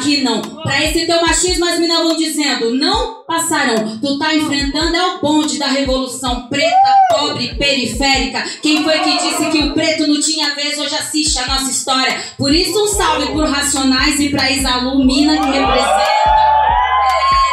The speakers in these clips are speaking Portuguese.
aqui não. Pra esse teu machismo, as meninas vão dizendo, não passarão. Tu tá enfrentando é o bonde da revolução preta, pobre, periférica. Quem foi que disse que o preto não tinha vez, hoje assiste a nossa história. Por isso, um salve por Racionais e pra Isalu Mina, que representa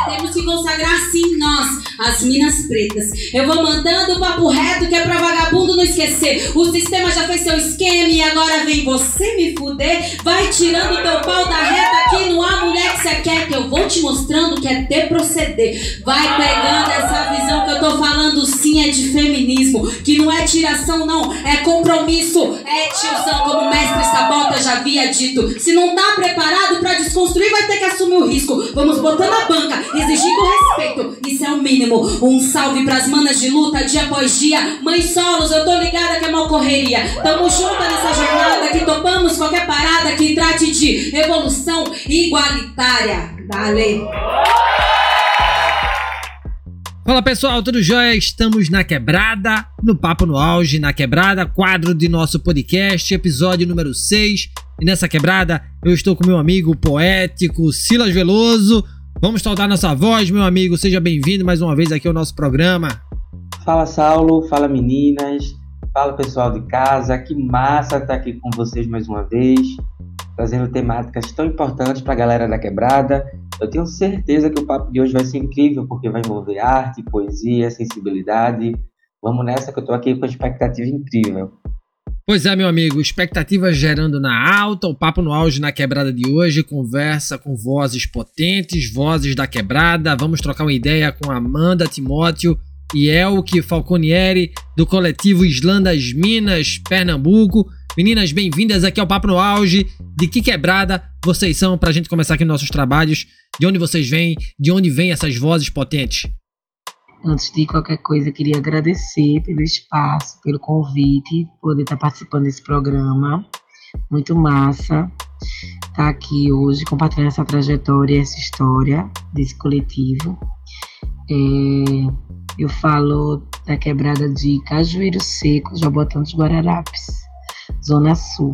temos que consagrar sim nós, as minas pretas. Eu vou mandando o papo reto que é pra vagabundo não esquecer. O sistema já fez seu esquema e agora vem você me fuder. Vai tirando teu pau da reta aqui, não há mulher que você quer que eu vou te mostrando que é ter proceder. Vai pegando essa visão que eu tô falando sim é de feminismo, que não é tiração não, é compromisso, é tiozão como mestre Sabota já havia dito. Se não tá preparado para desconstruir, vai ter que assumir o risco. Vamos botando a banca exigindo respeito. Isso é o mínimo. Um salve pras manas de luta dia após dia. Mãe solos, eu tô ligada que é mal correria. Tamo junto nessa jornada que topamos qualquer parada que trate de evolução igualitária. Dale. Fala pessoal, tudo jóia? Estamos na quebrada, no Papo no Auge, na quebrada, quadro de nosso podcast, episódio número 6. E nessa quebrada eu estou com meu amigo poético Silas Veloso. Vamos saudar nossa voz, meu amigo. Seja bem-vindo mais uma vez aqui ao nosso programa. Fala Saulo, fala meninas, fala pessoal de casa. Que massa estar aqui com vocês mais uma vez, trazendo temáticas tão importantes para a galera da quebrada. Eu tenho certeza que o papo de hoje vai ser incrível, porque vai envolver arte, poesia, sensibilidade. Vamos nessa que eu estou aqui com expectativa incrível. Pois é, meu amigo, expectativas gerando na alta, o papo no auge na quebrada de hoje, conversa com vozes potentes, vozes da quebrada. Vamos trocar uma ideia com Amanda Timóteo e Elke Falconieri, do coletivo Islã das Minas, Pernambuco. Meninas, bem-vindas aqui ao Papo no Auge. De que quebrada vocês são para a gente começar aqui nossos trabalhos? De onde vocês vêm? De onde vêm essas vozes potentes? Antes de qualquer coisa, queria agradecer pelo espaço, pelo convite, poder estar participando desse programa. Muito massa estar aqui hoje compartilhando essa trajetória, essa história desse coletivo. É, eu falo da quebrada de Cajueiro Seco, Jabotão dos Guararapes, Zona Sul.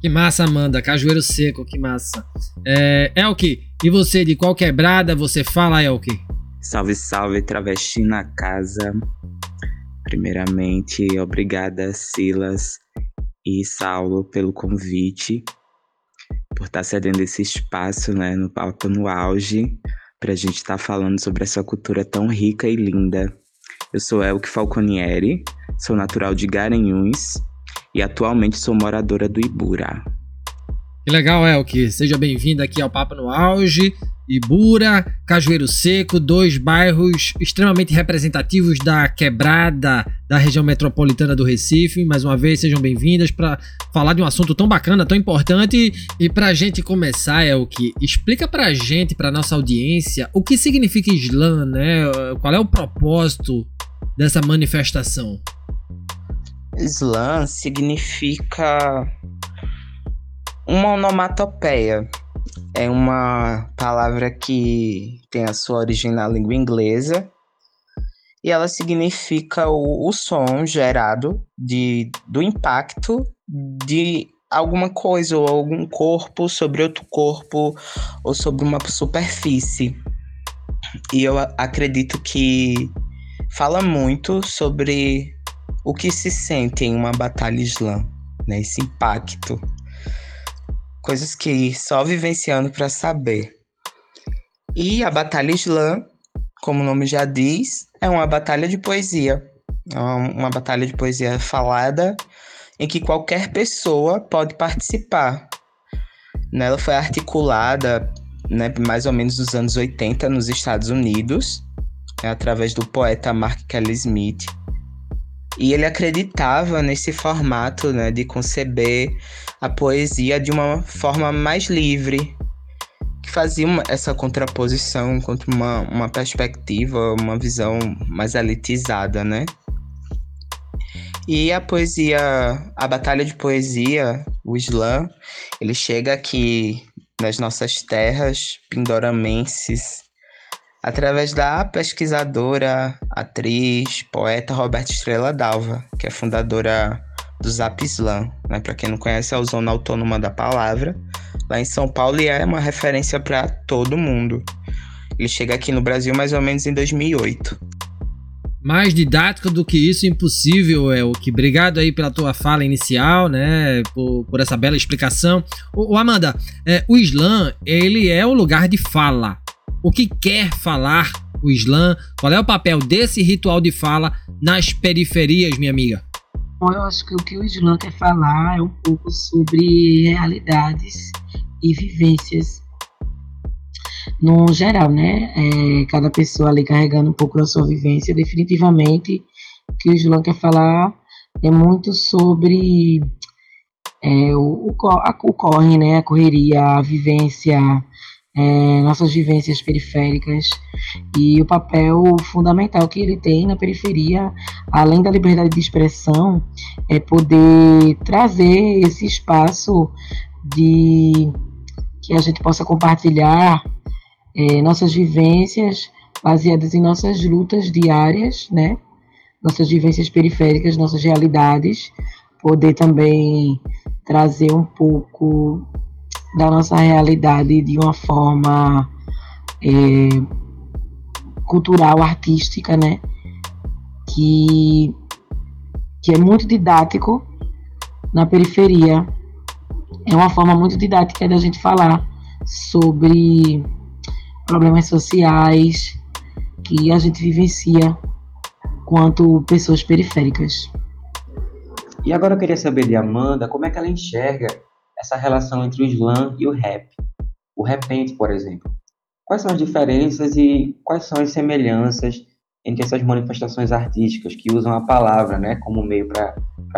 Que massa, Amanda. Cajueiro Seco, que massa. É, Elke, e você, de qual quebrada você fala, Elke? Salve, salve, travesti na casa. Primeiramente, obrigada, Silas e Saulo, pelo convite, por estar cedendo esse espaço né, no palco no auge, para a gente estar tá falando sobre essa cultura tão rica e linda. Eu sou Elke Falconieri, sou natural de Garanhuns e atualmente sou moradora do Ibura. Que legal, Elke. Seja bem-vinda aqui ao Papo no Auge. Ibura, Cajueiro Seco, dois bairros extremamente representativos da quebrada da região metropolitana do Recife. Mais uma vez, sejam bem-vindas para falar de um assunto tão bacana, tão importante. E para a gente começar, é o que explica para a gente, para nossa audiência, o que significa Islã, né? Qual é o propósito dessa manifestação? Islã significa uma onomatopeia é uma palavra que tem a sua origem na língua inglesa e ela significa o, o som gerado de, do impacto de alguma coisa ou algum corpo sobre outro corpo ou sobre uma superfície. E eu acredito que fala muito sobre o que se sente em uma batalha islã, né? Esse impacto coisas que só vivenciando para saber. E a Batalha Islã, como o nome já diz, é uma batalha de poesia. É uma batalha de poesia falada em que qualquer pessoa pode participar. Ela foi articulada né, mais ou menos nos anos 80 nos Estados Unidos, né, através do poeta Mark Kelly Smith. E ele acreditava nesse formato né, de conceber a poesia de uma forma mais livre, que fazia uma, essa contraposição contra uma, uma perspectiva, uma visão mais elitizada, né? E a poesia, a batalha de poesia, o Islã, ele chega aqui nas nossas terras pindoramenses através da pesquisadora, atriz, poeta Roberta Estrela Dalva, que é fundadora do Zap Slam. Né? Para quem não conhece, é a zona autônoma da palavra, lá em São Paulo e é uma referência para todo mundo. Ele chega aqui no Brasil mais ou menos em 2008. Mais didático do que isso, impossível, é o que. Obrigado aí pela tua fala inicial, né? Por, por essa bela explicação. O, Amanda, é, o Islã, ele é o lugar de fala. O que quer falar o Islã? Qual é o papel desse ritual de fala nas periferias, minha amiga? Bom, eu acho que o que o Islã quer falar é um pouco sobre realidades e vivências no geral, né? É, cada pessoa ali carregando um pouco da sua vivência. Definitivamente, o que o Islã quer falar é muito sobre é, o, o, a, o corre, né? A correria, a vivência, é, nossas vivências periféricas e o papel fundamental que ele tem na periferia, além da liberdade de expressão, é poder trazer esse espaço de que a gente possa compartilhar é, nossas vivências baseadas em nossas lutas diárias, né? Nossas vivências periféricas, nossas realidades, poder também trazer um pouco da nossa realidade de uma forma é, cultural, artística, né? Que, que é muito didático na periferia. É uma forma muito didática da gente falar sobre problemas sociais que a gente vivencia quanto pessoas periféricas. E agora eu queria saber de Amanda como é que ela enxerga essa relação entre o slam e o rap. O repente, por exemplo. Quais são as diferenças e quais são as semelhanças entre essas manifestações artísticas que usam a palavra né, como meio para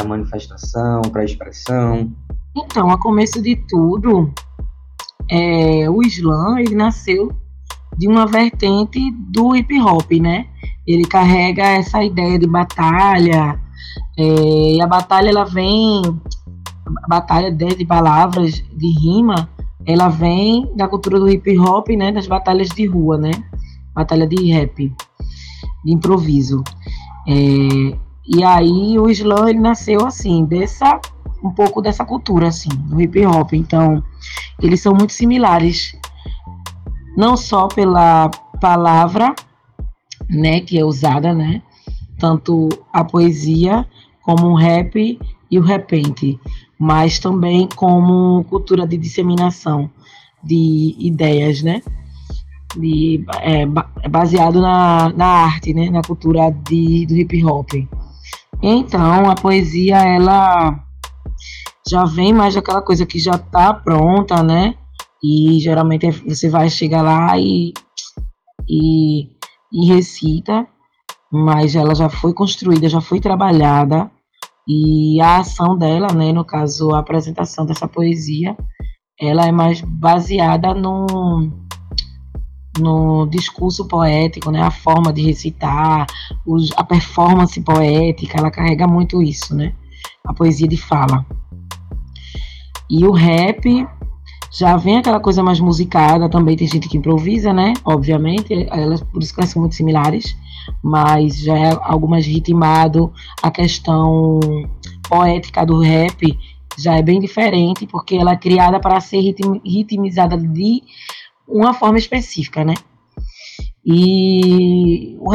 manifestação, para expressão? Então, a começo de tudo, é, o slam ele nasceu de uma vertente do hip hop, né? Ele carrega essa ideia de batalha, é, e a batalha ela vem, batalha de palavras, de rima, ela vem da cultura do hip hop, né? Das batalhas de rua, né? Batalha de rap, de improviso. É, e aí o slam ele nasceu assim, dessa um pouco dessa cultura assim, do hip hop. Então, eles são muito similares não só pela palavra, né, que é usada, né, tanto a poesia como o rap e o repente, mas também como cultura de disseminação de ideias, né, de, é, baseado na, na arte, né, na cultura de, do hip hop. Então, a poesia, ela já vem mais daquela coisa que já está pronta, né, e geralmente você vai chegar lá e, e, e recita, mas ela já foi construída, já foi trabalhada, e a ação dela, né, no caso a apresentação dessa poesia, ela é mais baseada no, no discurso poético, né, a forma de recitar, os, a performance poética, ela carrega muito isso, né, a poesia de fala. E o rap já vem aquela coisa mais musicada, também tem gente que improvisa, né? Obviamente, elas por isso que elas são muito similares, mas já é algo mais ritmado. A questão poética do rap já é bem diferente, porque ela é criada para ser ritm, ritmizada de uma forma específica, né? E o,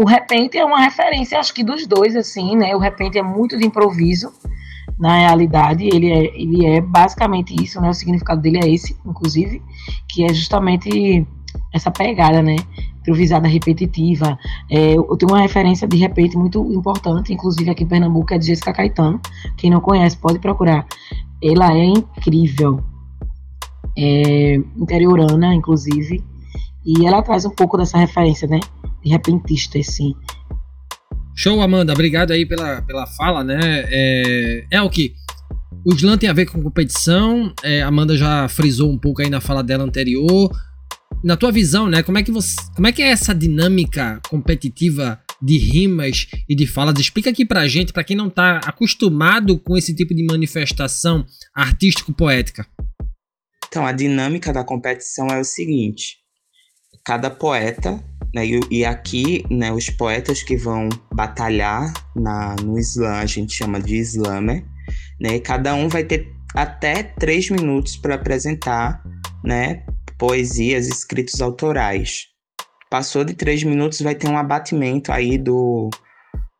o repente é uma referência, acho que dos dois, assim, né? O repente é muito de improviso, na realidade, ele é, ele é basicamente isso, né? O significado dele é esse, inclusive, que é justamente essa pegada, né? Improvisada repetitiva. É, eu tenho uma referência de repente muito importante, inclusive aqui em Pernambuco, é de Jessica Caetano. Quem não conhece, pode procurar. Ela é incrível. É, interiorana, inclusive. E ela traz um pouco dessa referência, né? De repentista, assim. Show, Amanda. Obrigado aí pela, pela fala, né? É, é o que o slam tem a ver com competição. É, Amanda já frisou um pouco aí na fala dela anterior. Na tua visão, né? Como é que você, como é que é essa dinâmica competitiva de rimas e de falas? Explica aqui pra gente, para quem não tá acostumado com esse tipo de manifestação artístico-poética. Então, a dinâmica da competição é o seguinte: cada poeta né? E, e, aqui, né, os poetas que vão batalhar na, no Islã, a gente chama de Islamer, né? Cada um vai ter até três minutos para apresentar, né, poesias, escritos autorais. Passou de três minutos, vai ter um abatimento aí do,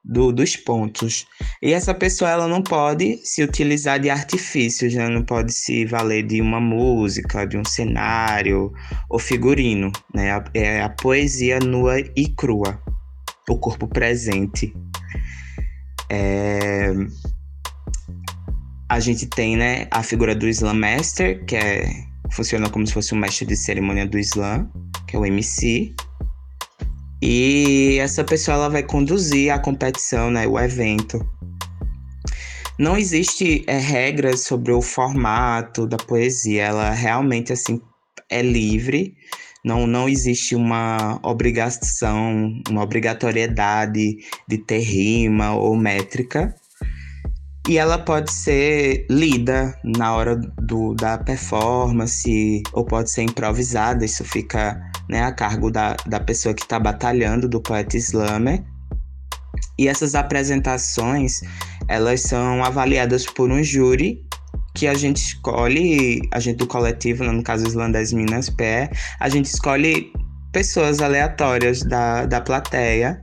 do, dos pontos. E essa pessoa ela não pode se utilizar de artifícios, né? não pode se valer de uma música, de um cenário ou figurino. Né? É a poesia nua e crua, o corpo presente. É... A gente tem né, a figura do Slam Master, que é, funciona como se fosse um mestre de cerimônia do Slam, que é o MC. E essa pessoa ela vai conduzir a competição, né, o evento. Não existe é, regras sobre o formato da poesia, ela realmente assim é livre. Não, não existe uma obrigação, uma obrigatoriedade de ter rima ou métrica. E ela pode ser lida na hora do, da performance, ou pode ser improvisada, isso fica né, a cargo da, da pessoa que está batalhando, do poeta slammer. E essas apresentações, elas são avaliadas por um júri que a gente escolhe, a gente do coletivo, no caso Slam das Minas Pé, a gente escolhe pessoas aleatórias da, da plateia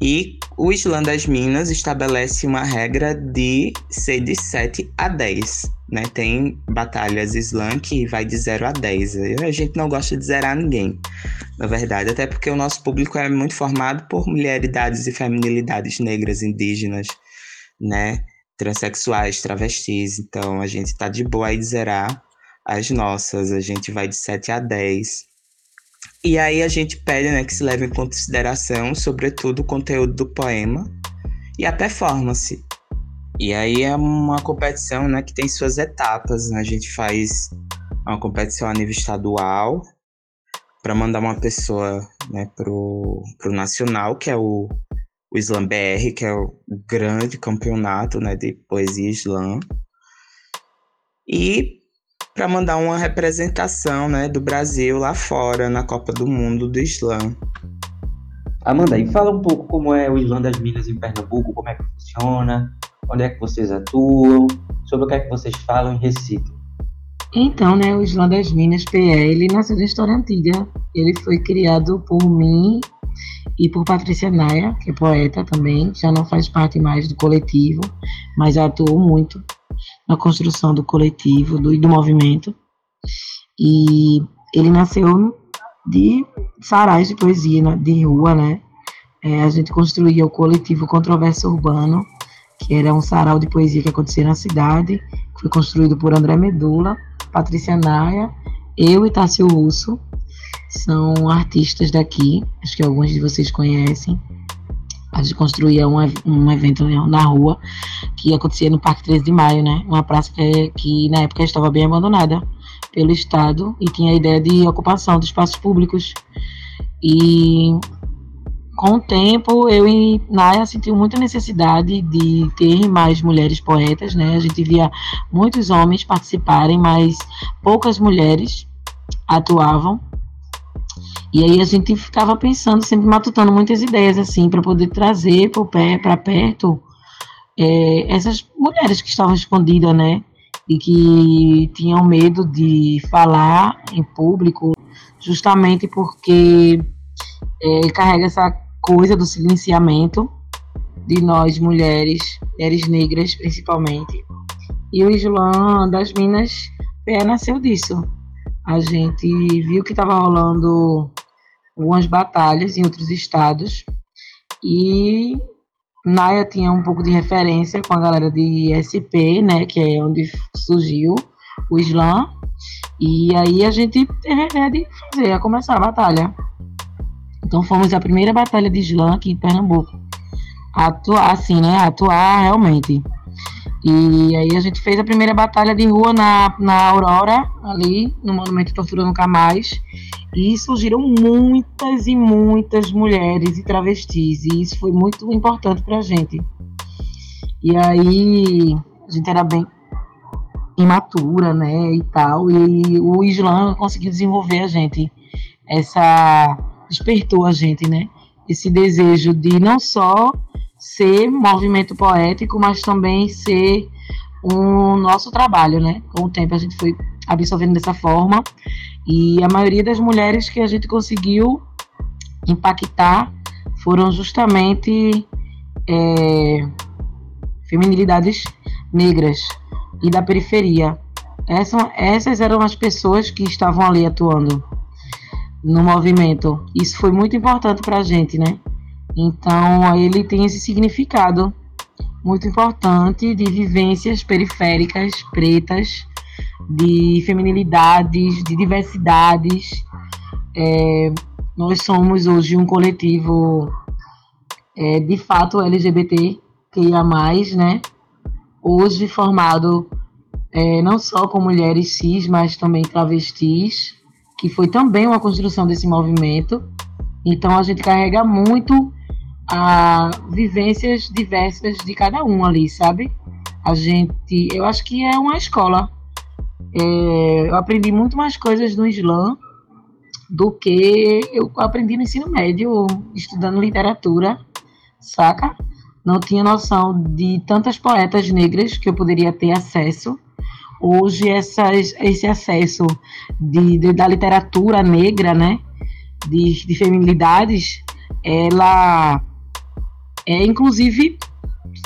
e o Islã das Minas estabelece uma regra de ser de 7 a 10. Né? Tem batalhas Islã que vai de 0 a 10. A gente não gosta de zerar ninguém, na verdade. Até porque o nosso público é muito formado por mulheridades e feminilidades negras, indígenas, né? transexuais, travestis. Então a gente tá de boa aí de zerar as nossas. A gente vai de 7 a 10. E aí a gente pede né, que se leve em consideração, sobretudo, o conteúdo do poema e a performance. E aí é uma competição né, que tem suas etapas. Né? A gente faz uma competição a nível estadual para mandar uma pessoa né, pro, pro nacional, que é o, o Slam BR, que é o grande campeonato né, de poesia slam. E para mandar uma representação né, do Brasil lá fora na Copa do Mundo do Islã. Amanda, e fala um pouco como é o Islã das Minas em Pernambuco, como é que funciona, onde é que vocês atuam, sobre o que é que vocês falam em Recife. Então, né, o Islã das Minas PE, ele nasceu da história antiga. Ele foi criado por mim e por Patrícia Naia, que é poeta também, já não faz parte mais do coletivo, mas atuou muito na construção do coletivo, do, do movimento. E ele nasceu de sarais de poesia né, de rua, né? É, a gente construía o coletivo Controverso Urbano, que era um sarau de poesia que acontecia na cidade, foi construído por André Medula, Patrícia Naia, eu e Tássio Russo, são artistas daqui, acho que alguns de vocês conhecem. A gente construía um, um evento na rua que acontecia no Parque 13 de Maio, né? Uma praça que, que na época estava bem abandonada pelo Estado e tinha a ideia de ocupação de espaços públicos. E com o tempo, eu e Naya senti muita necessidade de ter mais mulheres poetas, né? A gente via muitos homens participarem, mas poucas mulheres atuavam. E aí a gente ficava pensando, sempre matutando muitas ideias assim para poder trazer para perto é, essas mulheres que estavam escondidas, né? E que tinham medo de falar em público, justamente porque é, carrega essa coisa do silenciamento de nós mulheres, mulheres negras principalmente. E o Islã das Minas Pé nasceu disso. A gente viu que estava rolando algumas batalhas em outros estados e Naya tinha um pouco de referência com a galera de SP, né, que é onde surgiu o Islã. E aí a gente teve a de fazer, a começar a batalha. Então fomos a primeira batalha de Islã aqui em Pernambuco. Atuar, assim, né? Atuar realmente. E aí a gente fez a primeira batalha de rua na, na Aurora, ali, no Monumento Tortura Nunca Mais. E surgiram muitas e muitas mulheres e travestis. E isso foi muito importante pra gente. E aí a gente era bem imatura, né, e tal. E o Islã conseguiu desenvolver a gente essa despertou a gente, né? Esse desejo de não só ser movimento poético, mas também ser o nosso trabalho, né? Com o tempo a gente foi absorvendo dessa forma e a maioria das mulheres que a gente conseguiu impactar foram justamente é, feminilidades negras e da periferia. Essa, essas eram as pessoas que estavam ali atuando no movimento. Isso foi muito importante para a gente, né? Então, ele tem esse significado muito importante de vivências periféricas, pretas, de feminilidades, de diversidades. É, nós somos hoje um coletivo é, de fato LGBT que ia mais, né? Hoje formado é, não só com mulheres cis, mas também travestis, que foi também uma construção desse movimento. Então a gente carrega muito a vivências diversas de cada um ali, sabe? A gente, eu acho que é uma escola. É, eu aprendi muito mais coisas no Islã do que eu aprendi no ensino médio, estudando literatura, saca? Não tinha noção de tantas poetas negras que eu poderia ter acesso. Hoje, essas, esse acesso de, de, da literatura negra, né, de, de feminilidades, ela é inclusive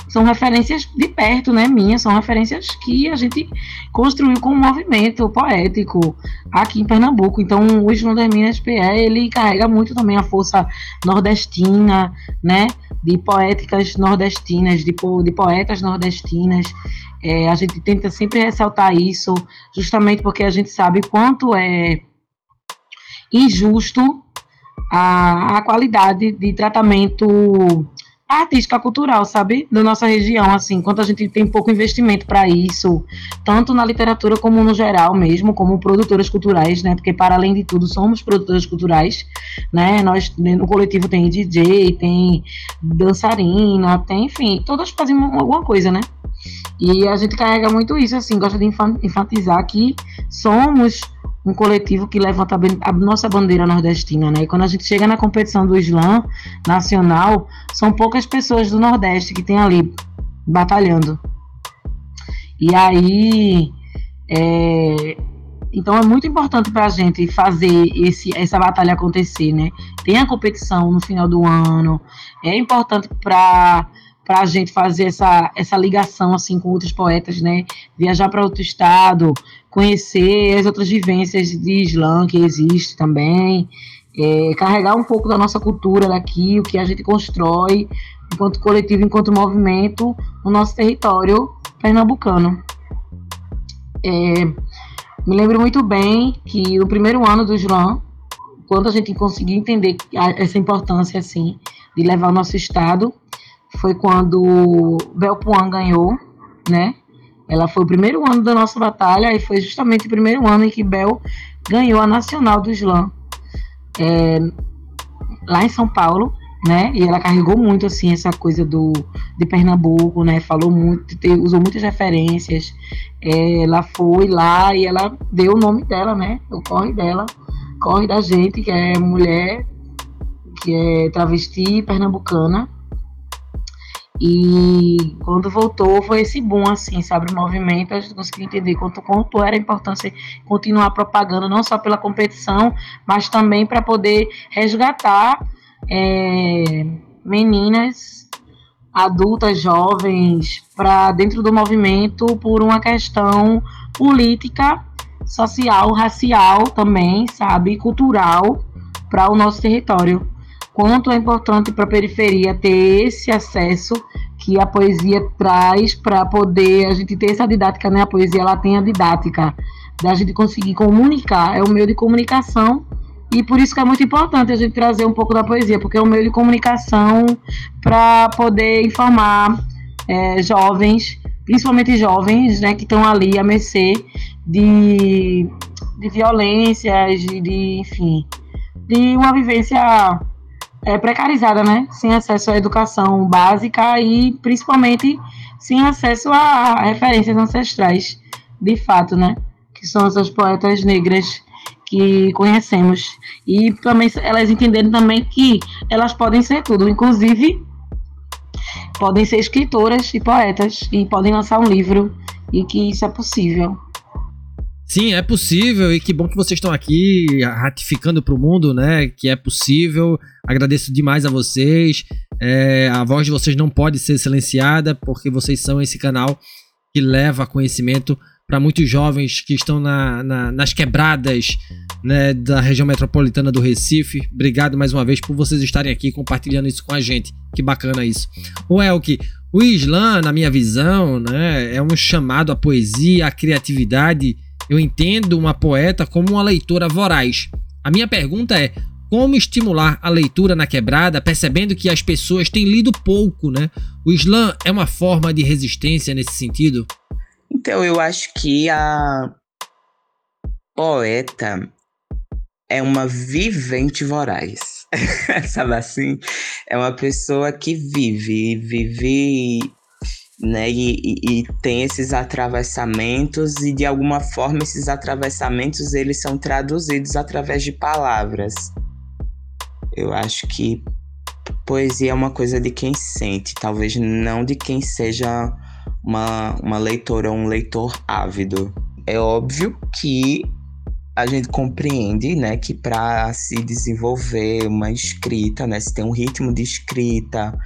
são referências de perto, né, minhas, são referências que a gente construiu com um movimento poético aqui em Pernambuco. Então, o Islã das Minas PE, ele carrega muito também a força nordestina, né, de poéticas nordestinas, de, po de poetas nordestinas. É, a gente tenta sempre ressaltar isso, justamente porque a gente sabe quanto é injusto a, a qualidade de tratamento artística, cultural, sabe? Da nossa região, assim, quanto a gente tem pouco investimento para isso, tanto na literatura como no geral mesmo, como produtoras culturais, né? Porque para além de tudo somos produtoras culturais, né? Nós no coletivo tem DJ, tem dançarina, tem, enfim, todas fazem alguma coisa, né? E a gente carrega muito isso, assim, gosta de enfatizar que somos um coletivo que levanta a nossa bandeira nordestina, né? E quando a gente chega na competição do Islã nacional, são poucas pessoas do Nordeste que tem ali batalhando. E aí, é, então é muito importante para a gente fazer esse, essa batalha acontecer, né? Tem a competição no final do ano, é importante para para a gente fazer essa, essa ligação assim com outros poetas, né? Viajar para outro estado, conhecer as outras vivências de Islã que existe também, é, carregar um pouco da nossa cultura daqui, o que a gente constrói enquanto coletivo, enquanto movimento no nosso território pernambucano. É, me lembro muito bem que no primeiro ano do Islã, quando a gente conseguiu entender essa importância assim de levar o nosso estado, foi quando Belpuan ganhou, né? Ela foi o primeiro ano da nossa batalha e foi justamente o primeiro ano em que Bel ganhou a Nacional do Islã é, lá em São Paulo, né? E ela carregou muito assim essa coisa do de Pernambuco, né? Falou muito, usou muitas referências. É, ela foi lá e ela deu o nome dela, né? O corre dela, corre da gente que é mulher que é travesti pernambucana e quando voltou, foi esse boom, assim, sabe? O movimento, a gente conseguiu entender quanto, quanto era a importância continuar propagando, não só pela competição, mas também para poder resgatar é, meninas, adultas, jovens, para dentro do movimento por uma questão política, social, racial também, sabe? Cultural para o nosso território quanto é importante para a periferia ter esse acesso que a poesia traz para poder a gente ter essa didática, né? A poesia ela tem a didática da gente conseguir comunicar, é o meio de comunicação e por isso que é muito importante a gente trazer um pouco da poesia, porque é um meio de comunicação para poder informar é, jovens, principalmente jovens, né, que estão ali a mercê de, de violências, de, de enfim, de uma vivência é, precarizada, né? Sem acesso à educação básica e principalmente sem acesso a referências ancestrais, de fato, né? Que são essas poetas negras que conhecemos. E também elas entenderam também que elas podem ser tudo, inclusive podem ser escritoras e poetas e podem lançar um livro e que isso é possível. Sim, é possível e que bom que vocês estão aqui ratificando para o mundo, né? Que é possível. Agradeço demais a vocês. É, a voz de vocês não pode ser silenciada porque vocês são esse canal que leva conhecimento para muitos jovens que estão na, na, nas quebradas né, da região metropolitana do Recife. Obrigado mais uma vez por vocês estarem aqui compartilhando isso com a gente. Que bacana isso. O Elke, o Islã, na minha visão, né, é um chamado à poesia, à criatividade eu entendo uma poeta como uma leitora voraz. A minha pergunta é: como estimular a leitura na quebrada, percebendo que as pessoas têm lido pouco, né? O Islã é uma forma de resistência nesse sentido? Então, eu acho que a poeta é uma vivente voraz. Sabe assim? É uma pessoa que vive, vive né? E, e, e, tem esses atravessamentos e de alguma forma esses atravessamentos eles são traduzidos através de palavras. Eu acho que poesia é uma coisa de quem sente, talvez não de quem seja uma, uma leitora ou um leitor ávido. É óbvio que a gente compreende, né, que para se desenvolver uma escrita, né, se tem um ritmo de escrita,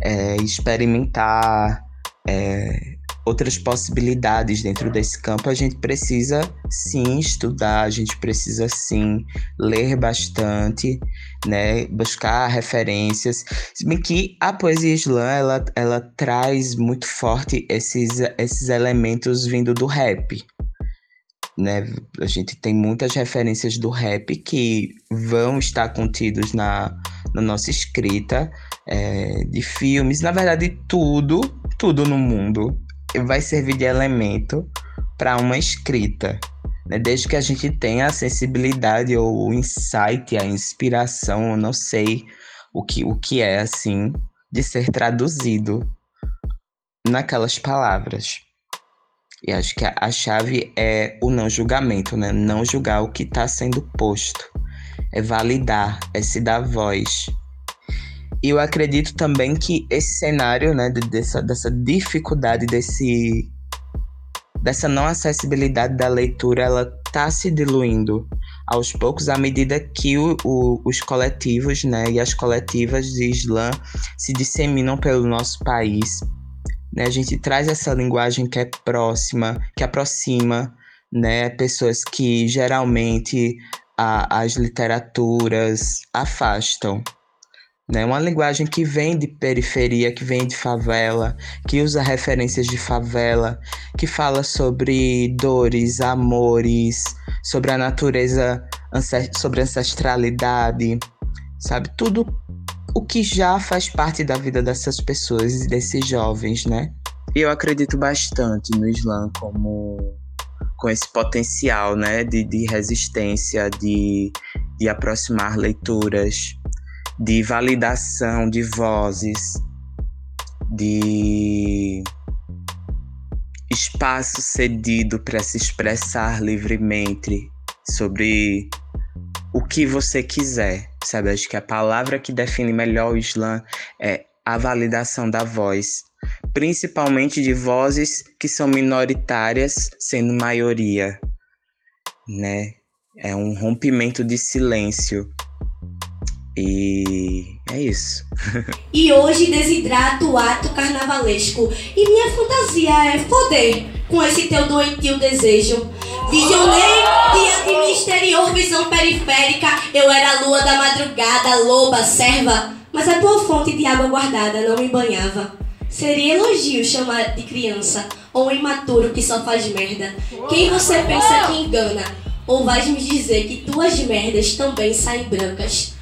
é, experimentar é, outras possibilidades dentro desse campo, a gente precisa sim estudar, a gente precisa sim ler bastante, né, buscar referências. Se bem que a poesia islã ela, ela traz muito forte esses, esses elementos vindo do rap. Né? A gente tem muitas referências do rap que vão estar contidos na, na nossa escrita, é, de filmes, na verdade, tudo, tudo no mundo vai servir de elemento para uma escrita. Né? Desde que a gente tenha a sensibilidade ou o insight, a inspiração, eu não sei o que, o que é assim, de ser traduzido naquelas palavras. E acho que a, a chave é o não julgamento, né? Não julgar o que está sendo posto. É validar, é se dar voz. E eu acredito também que esse cenário, né, dessa, dessa dificuldade, desse, dessa não acessibilidade da leitura, ela está se diluindo aos poucos à medida que o, o, os coletivos, né, e as coletivas de Islã se disseminam pelo nosso país. Né? A gente traz essa linguagem que é próxima, que aproxima, né, pessoas que geralmente a, as literaturas afastam né? Uma linguagem que vem de periferia, que vem de favela, que usa referências de favela, que fala sobre dores, amores, sobre a natureza, sobre ancestralidade, sabe? Tudo o que já faz parte da vida dessas pessoas e desses jovens, né? Eu acredito bastante no Islã como com esse potencial, né, de, de resistência, de, de aproximar leituras, de validação de vozes, de espaço cedido para se expressar livremente sobre o que você quiser, sabe? Acho que a palavra que define melhor o Islã é a validação da voz, principalmente de vozes que são minoritárias, sendo maioria, né? É um rompimento de silêncio e é isso. e hoje desidrato o ato carnavalesco. E minha fantasia é foder com esse teu doentio desejo. Visionei dia de misterior, visão periférica. Eu era a lua da madrugada, loba, serva. Mas a tua fonte de água guardada não me banhava. Seria elogio chamar de criança ou imaturo que só faz merda. Quem você pensa que engana? Ou vais me dizer que tuas merdas também saem brancas?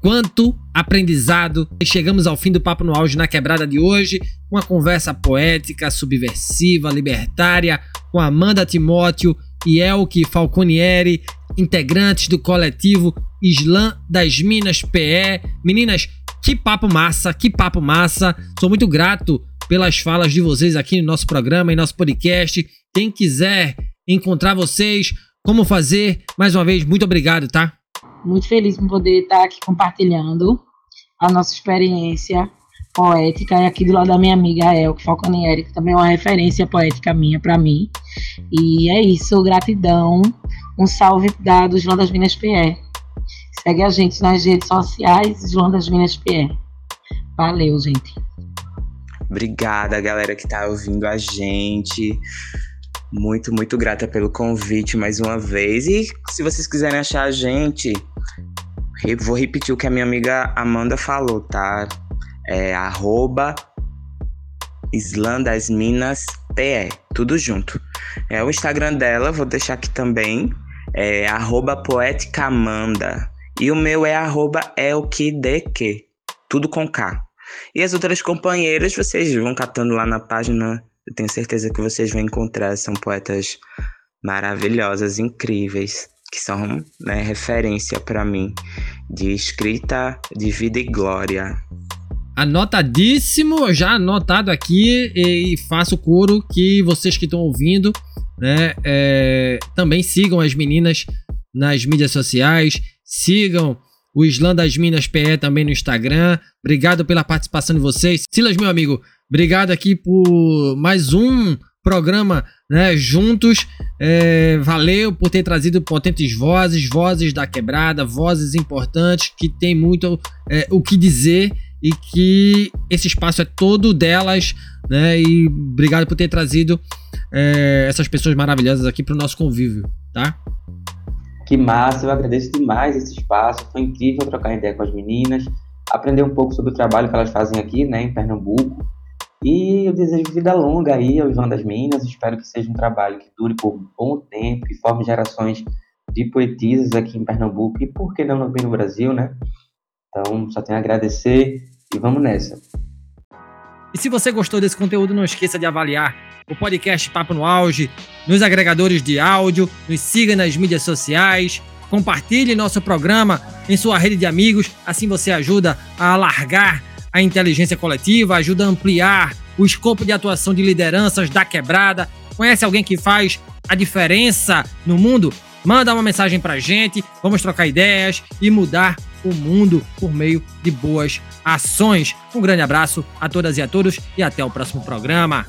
Quanto aprendizado! E chegamos ao fim do Papo no Auge na Quebrada de hoje. Uma conversa poética, subversiva, libertária com Amanda Timóteo e Elke Falconieri, integrantes do coletivo Islã das Minas PE. Meninas, que papo massa, que papo massa. Sou muito grato pelas falas de vocês aqui no nosso programa, em nosso podcast. Quem quiser encontrar vocês, como fazer, mais uma vez, muito obrigado, tá? Muito feliz por poder estar aqui compartilhando a nossa experiência poética, e aqui do lado da minha amiga El, que Falcone Erika, também é uma referência poética minha para mim. E é isso, gratidão. Um salve dado João das Minas PE. Segue a gente nas redes sociais, João das Minas PE. Valeu, gente. Obrigada, galera que tá ouvindo a gente. Muito, muito grata pelo convite mais uma vez. E se vocês quiserem achar a gente, vou repetir o que a minha amiga Amanda falou, tá? É arroba PE, tudo junto. É o Instagram dela, vou deixar aqui também, é arroba. E o meu é arroba elkidq, tudo com K. E as outras companheiras, vocês vão catando lá na página, eu tenho certeza que vocês vão encontrar, são poetas maravilhosas, incríveis, que são né, referência para mim de escrita de vida e glória. Anotadíssimo, já anotado aqui e faço coro que vocês que estão ouvindo, né, é, também sigam as meninas nas mídias sociais, sigam o Islã das Minas PE também no Instagram. Obrigado pela participação de vocês. Silas, meu amigo, obrigado aqui por mais um programa né, juntos. É, valeu por ter trazido potentes vozes, vozes da quebrada, vozes importantes que tem muito é, o que dizer e que esse espaço é todo delas, né? E obrigado por ter trazido é, essas pessoas maravilhosas aqui para o nosso convívio, tá? Que massa, eu agradeço demais esse espaço, foi incrível trocar ideia com as meninas, aprender um pouco sobre o trabalho que elas fazem aqui, né, em Pernambuco. E eu desejo vida longa aí ao João das Minas, espero que seja um trabalho que dure por um bom tempo e forme gerações de poetisas aqui em Pernambuco e por que não também no Brasil, né? Então, só tenho a agradecer e vamos nessa. E se você gostou desse conteúdo, não esqueça de avaliar o podcast Papo no Auge nos agregadores de áudio, nos siga nas mídias sociais, compartilhe nosso programa em sua rede de amigos, assim você ajuda a alargar a inteligência coletiva, ajuda a ampliar o escopo de atuação de lideranças da quebrada. Conhece alguém que faz a diferença no mundo? Manda uma mensagem pra gente, vamos trocar ideias e mudar o mundo por meio de boas ações. Um grande abraço a todas e a todos e até o próximo programa.